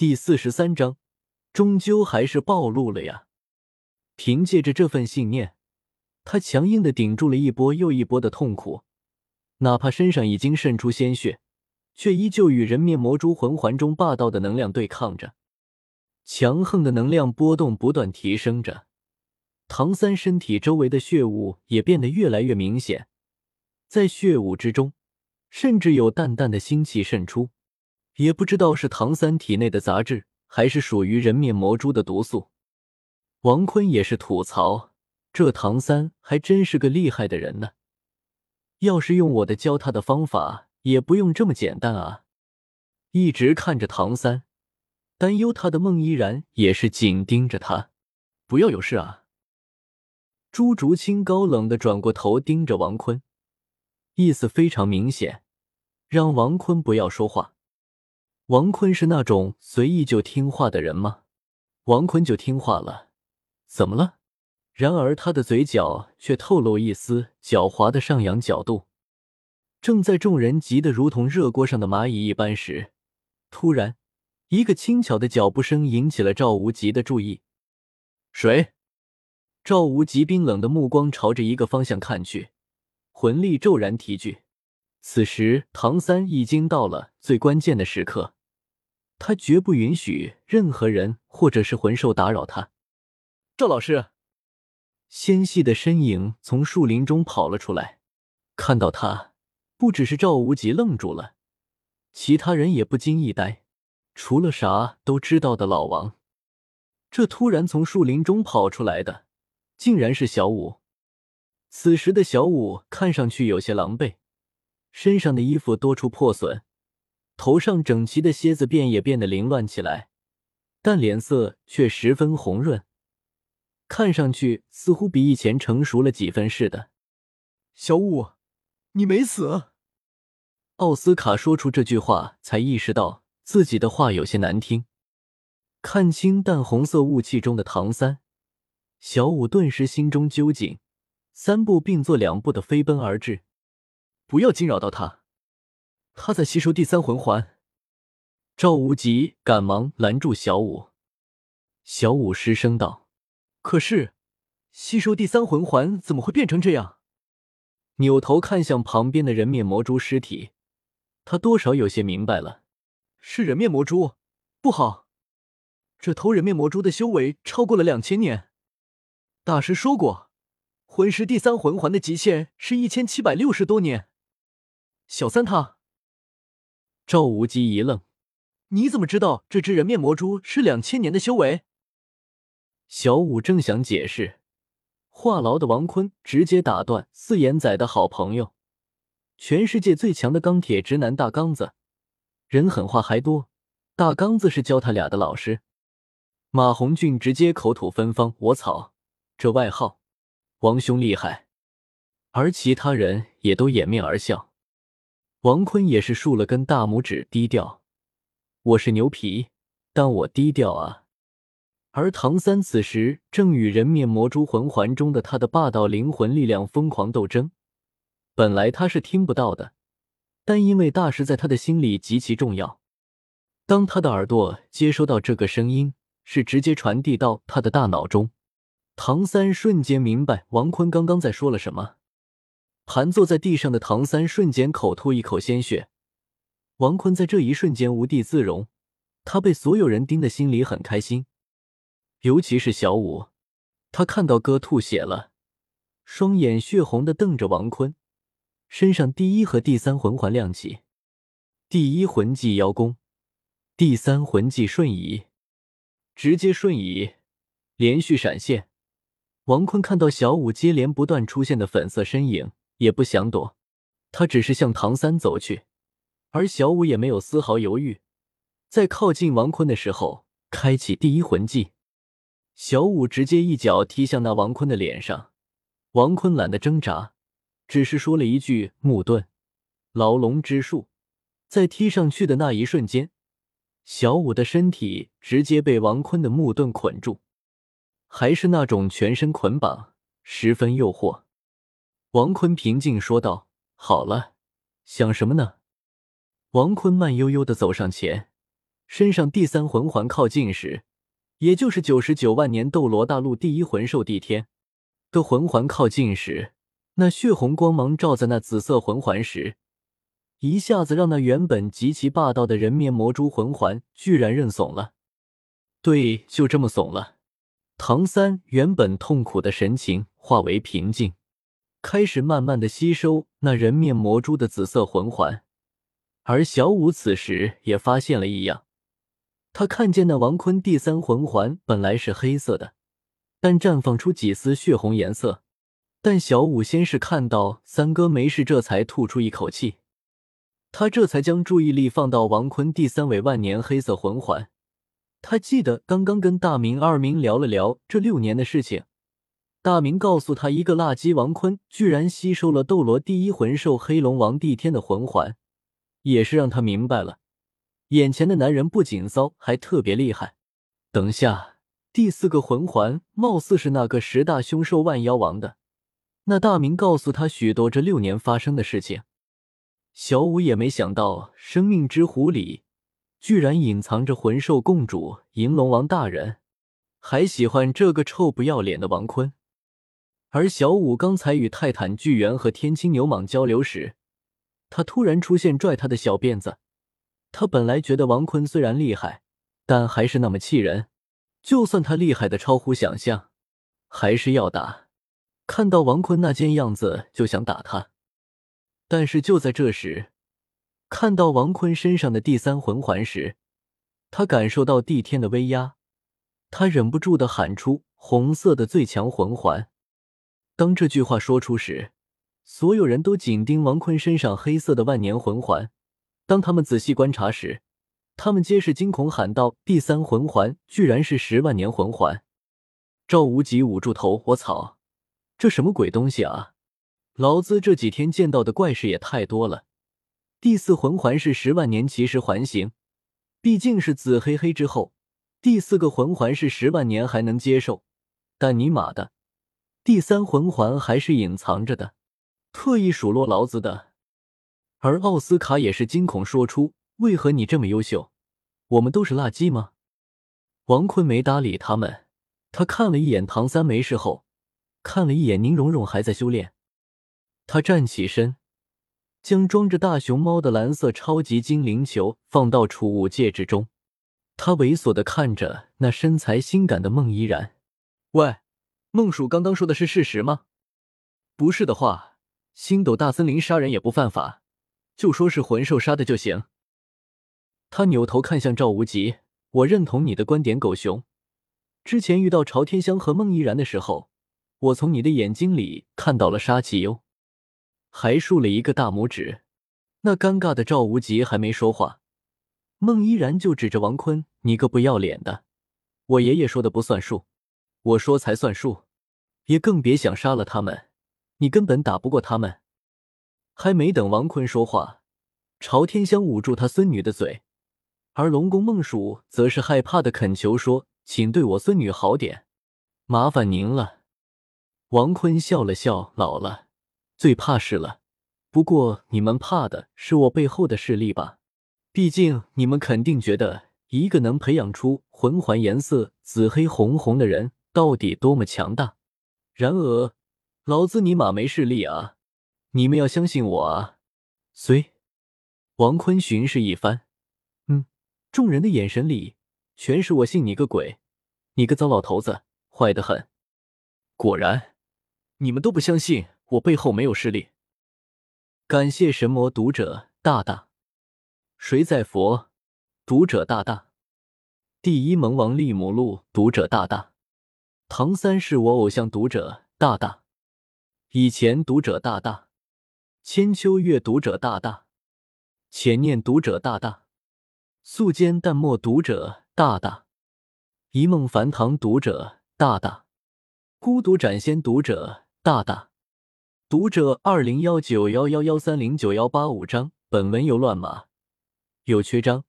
第四十三章，终究还是暴露了呀！凭借着这份信念，他强硬的顶住了一波又一波的痛苦，哪怕身上已经渗出鲜血，却依旧与人面魔蛛魂环中霸道的能量对抗着。强横的能量波动不断提升着，唐三身体周围的血雾也变得越来越明显，在血雾之中，甚至有淡淡的腥气渗出，也不知道是唐三体内的杂质，还是属于人面魔蛛的毒素。王坤也是吐槽：这唐三还真是个厉害的人呢，要是用我的教他的方法，也不用这么简单啊！一直看着唐三。担忧他的孟依然也是紧盯着他，不要有事啊！朱竹清高冷的转过头盯着王坤，意思非常明显，让王坤不要说话。王坤是那种随意就听话的人吗？王坤就听话了，怎么了？然而他的嘴角却透露一丝狡猾的上扬角度。正在众人急得如同热锅上的蚂蚁一般时，突然。一个轻巧的脚步声引起了赵无极的注意。谁？赵无极冰冷的目光朝着一个方向看去，魂力骤然提聚。此时，唐三已经到了最关键的时刻，他绝不允许任何人或者是魂兽打扰他。赵老师，纤细的身影从树林中跑了出来。看到他，不只是赵无极愣住了，其他人也不禁一呆。除了啥都知道的老王，这突然从树林中跑出来的，竟然是小五。此时的小五看上去有些狼狈，身上的衣服多处破损，头上整齐的蝎子辫也变得凌乱起来，但脸色却十分红润，看上去似乎比以前成熟了几分似的。小五，你没死？奥斯卡说出这句话，才意识到。自己的话有些难听。看清淡红色雾气中的唐三，小五顿时心中揪紧，三步并作两步的飞奔而至。不要惊扰到他，他在吸收第三魂环。赵无极赶忙拦住小五。小五失声道：“可是，吸收第三魂环怎么会变成这样？”扭头看向旁边的人面魔蛛尸体，他多少有些明白了。是人面魔蛛，不好！这头人面魔蛛的修为超过了两千年。大师说过，魂师第三魂环的极限是一千七百六十多年。小三他，赵无极一愣：“你怎么知道这只人面魔蛛是两千年的修为？”小五正想解释，话痨的王坤直接打断：“四眼仔的好朋友，全世界最强的钢铁直男大刚子。”人狠话还多，大刚子是教他俩的老师。马红俊直接口吐芬芳，我操，这外号，王兄厉害。而其他人也都掩面而笑。王坤也是竖了根大拇指，低调。我是牛皮，但我低调啊。而唐三此时正与人面魔蛛魂环中的他的霸道灵魂力量疯狂斗争，本来他是听不到的。但因为大师在他的心里极其重要，当他的耳朵接收到这个声音，是直接传递到他的大脑中。唐三瞬间明白王坤刚刚在说了什么。盘坐在地上的唐三瞬间口吐一口鲜血。王坤在这一瞬间无地自容，他被所有人盯的心里很开心，尤其是小五，他看到哥吐血了，双眼血红的瞪着王坤。身上第一和第三魂环亮起，第一魂技邀功，第三魂技瞬移，直接瞬移，连续闪现。王坤看到小五接连不断出现的粉色身影，也不想躲，他只是向唐三走去，而小五也没有丝毫犹豫，在靠近王坤的时候，开启第一魂技，小五直接一脚踢向那王坤的脸上，王坤懒得挣扎。只是说了一句“木盾，牢笼之术”，在踢上去的那一瞬间，小五的身体直接被王坤的木盾捆住，还是那种全身捆绑，十分诱惑。王坤平静说道：“好了，想什么呢？”王坤慢悠悠的走上前，身上第三魂环靠近时，也就是九十九万年斗罗大陆第一魂兽帝天的魂环靠近时，那血红光芒照在那紫色魂环时，一下子让那原本极其霸道的人面魔蛛魂环居然认怂了。对，就这么怂了。唐三原本痛苦的神情化为平静，开始慢慢的吸收那人面魔蛛的紫色魂环。而小五此时也发现了异样。他看见那王坤第三魂环本来是黑色的，但绽放出几丝血红颜色。但小五先是看到三哥没事，这才吐出一口气。他这才将注意力放到王坤第三尾万年黑色魂环。他记得刚刚跟大明二明聊了聊这六年的事情，大明告诉他，一个垃圾王坤居然吸收了斗罗第一魂兽黑龙王帝天的魂环，也是让他明白了。眼前的男人不仅骚，还特别厉害。等下，第四个魂环貌似是那个十大凶兽万妖王的。那大明告诉他许多这六年发生的事情。小五也没想到，生命之湖里居然隐藏着魂兽共主银龙王大人，还喜欢这个臭不要脸的王坤。而小五刚才与泰坦巨猿和天青牛蟒交流时，他突然出现，拽他的小辫子。他本来觉得王坤虽然厉害，但还是那么气人。就算他厉害的超乎想象，还是要打。看到王坤那贱样子，就想打他。但是就在这时，看到王坤身上的第三魂环时，他感受到帝天的威压，他忍不住的喊出：“红色的最强魂环！”当这句话说出时，所有人都紧盯王坤身上黑色的万年魂环。当他们仔细观察时，他们皆是惊恐喊道：“第三魂环居然是十万年魂环！”赵无极捂住头：“我操，这什么鬼东西啊！老子这几天见到的怪事也太多了。第四魂环是十万年奇石环形，毕竟是紫黑黑之后，第四个魂环是十万年还能接受，但尼玛的，第三魂环还是隐藏着的，特意数落老子的。”而奥斯卡也是惊恐说出：“为何你这么优秀，我们都是垃圾吗？”王坤没搭理他们，他看了一眼唐三没事后，看了一眼宁荣荣还在修炼，他站起身，将装着大熊猫的蓝色超级精灵球放到储物戒指中，他猥琐的看着那身材性感的孟依然：“喂，孟鼠刚刚说的是事实吗？不是的话，星斗大森林杀人也不犯法。”就说是魂兽杀的就行。他扭头看向赵无极，我认同你的观点，狗熊。之前遇到朝天香和孟依然的时候，我从你的眼睛里看到了杀气哟。还竖了一个大拇指。那尴尬的赵无极还没说话，孟依然就指着王坤：“你个不要脸的！我爷爷说的不算数，我说才算数。也更别想杀了他们，你根本打不过他们。”还没等王坤说话，朝天香捂住他孙女的嘴，而龙宫孟蜀则是害怕的恳求说：“请对我孙女好点，麻烦您了。”王坤笑了笑：“老了，最怕事了。不过你们怕的是我背后的势力吧？毕竟你们肯定觉得一个能培养出魂环颜色紫黑红红的人到底多么强大。然而，老子尼玛没势力啊！”你们要相信我啊！随王坤巡视一番，嗯，众人的眼神里全是我信你个鬼！你个糟老头子，坏得很！果然，你们都不相信我背后没有势力。感谢神魔读者大大，谁在佛读者大大，第一萌王利姆路读者大大，唐三是我偶像读者大大，以前读者大大。千秋月读者大大，浅念读者大大，素笺淡墨读者大大，一梦梵唐读者大大，孤独斩仙读者大大，读者二零幺九幺幺幺三零九幺八五章。本文有乱码，有缺章，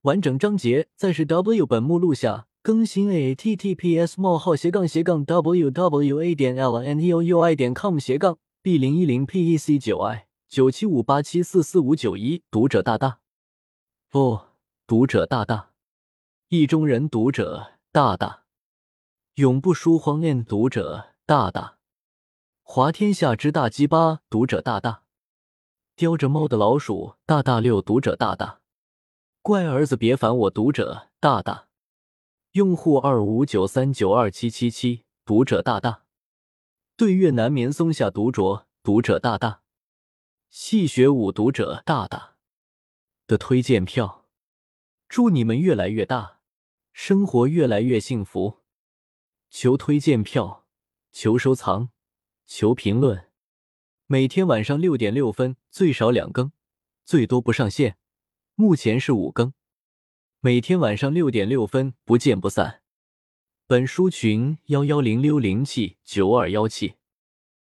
完整章节在是 W 本目录下更新 a t t p s 冒号斜杠斜杠 w w a 点 l n e o u i 点 com 斜杠。B 零一零 PEC 九 I 九七五八七四四五九一，读者大大，不，读者大大。意中人读者大大，永不书荒恋读者大大，华天下之大鸡巴读者大大，叼着猫的老鼠大大六读者大大，乖儿子别烦我读者大大，用户二五九三九二七七七读者大大，对月难眠松下独酌读者大大，戏学舞读者大大的推荐票，祝你们越来越大。生活越来越幸福，求推荐票，求收藏，求评论。每天晚上六点六分，最少两更，最多不上线。目前是五更。每天晚上六点六分，不见不散。本书群幺幺零六零七九二幺七。